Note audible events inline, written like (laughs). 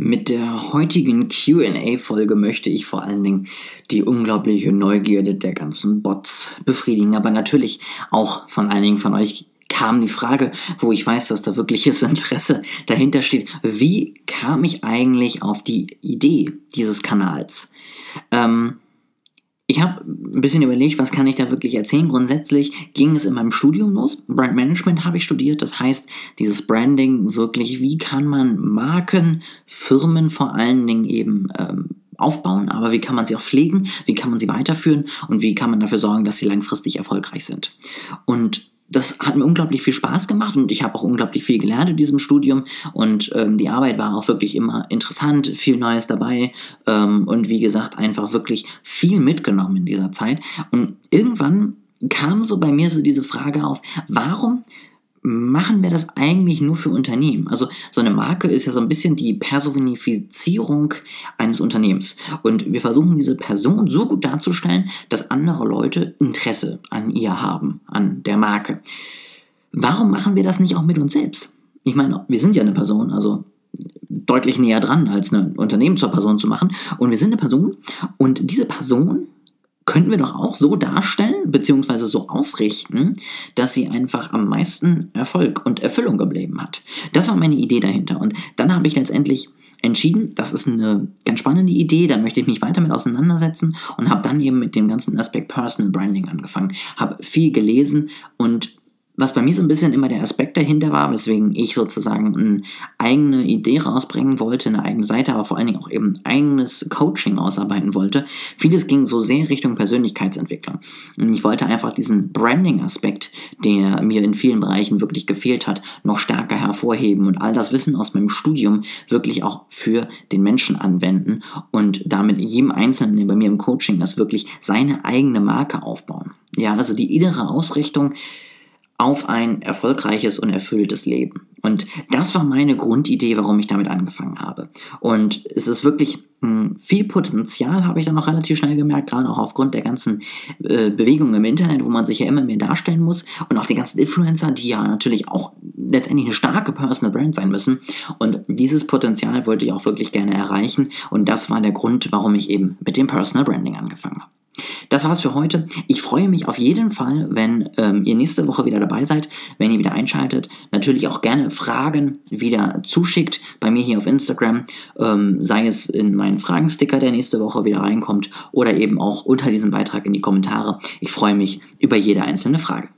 Mit der heutigen QA-Folge möchte ich vor allen Dingen die unglaubliche Neugierde der ganzen Bots befriedigen, aber natürlich auch von einigen von euch kam die Frage, wo ich weiß, dass da wirkliches (laughs) Interesse dahinter steht. Wie kam ich eigentlich auf die Idee dieses Kanals? Ähm, ich habe ein bisschen überlegt, was kann ich da wirklich erzählen. Grundsätzlich ging es in meinem Studium los. Brand Management habe ich studiert. Das heißt, dieses Branding wirklich, wie kann man Marken, Firmen vor allen Dingen eben ähm, aufbauen, aber wie kann man sie auch pflegen, wie kann man sie weiterführen und wie kann man dafür sorgen, dass sie langfristig erfolgreich sind. Und das hat mir unglaublich viel Spaß gemacht und ich habe auch unglaublich viel gelernt in diesem Studium und ähm, die Arbeit war auch wirklich immer interessant, viel Neues dabei ähm, und wie gesagt einfach wirklich viel mitgenommen in dieser Zeit. Und irgendwann kam so bei mir so diese Frage auf, warum machen wir das eigentlich nur für Unternehmen? Also so eine Marke ist ja so ein bisschen die Personifizierung eines Unternehmens. Und wir versuchen diese Person so gut darzustellen, dass andere Leute Interesse an ihr haben, an der Marke. Warum machen wir das nicht auch mit uns selbst? Ich meine, wir sind ja eine Person, also deutlich näher dran, als ein Unternehmen zur Person zu machen. Und wir sind eine Person und diese Person könnten wir doch auch so darstellen, beziehungsweise so ausrichten, dass sie einfach am meisten Erfolg und Erfüllung geblieben hat. Das war meine Idee dahinter. Und dann habe ich letztendlich entschieden, das ist eine ganz spannende Idee, da möchte ich mich weiter mit auseinandersetzen und habe dann eben mit dem ganzen Aspekt Personal Branding angefangen, habe viel gelesen und was bei mir so ein bisschen immer der Aspekt dahinter war, weswegen ich sozusagen eine eigene Idee rausbringen wollte, eine eigene Seite, aber vor allen Dingen auch eben eigenes Coaching ausarbeiten wollte. Vieles ging so sehr Richtung Persönlichkeitsentwicklung. Und ich wollte einfach diesen Branding-Aspekt, der mir in vielen Bereichen wirklich gefehlt hat, noch stärker hervorheben und all das Wissen aus meinem Studium wirklich auch für den Menschen anwenden und damit jedem Einzelnen, bei mir im Coaching ist, wirklich seine eigene Marke aufbauen. Ja, also die innere Ausrichtung, auf ein erfolgreiches und erfülltes Leben. Und das war meine Grundidee, warum ich damit angefangen habe. Und es ist wirklich hm, viel Potenzial, habe ich dann noch relativ schnell gemerkt, gerade auch aufgrund der ganzen äh, Bewegungen im Internet, wo man sich ja immer mehr darstellen muss. Und auch die ganzen Influencer, die ja natürlich auch letztendlich eine starke Personal Brand sein müssen. Und dieses Potenzial wollte ich auch wirklich gerne erreichen. Und das war der Grund, warum ich eben mit dem Personal Branding angefangen habe. Das war's für heute. Ich freue mich auf jeden Fall, wenn ähm, ihr nächste Woche wieder dabei seid, wenn ihr wieder einschaltet. Natürlich auch gerne Fragen wieder zuschickt bei mir hier auf Instagram, ähm, sei es in meinen Fragensticker, der nächste Woche wieder reinkommt, oder eben auch unter diesem Beitrag in die Kommentare. Ich freue mich über jede einzelne Frage.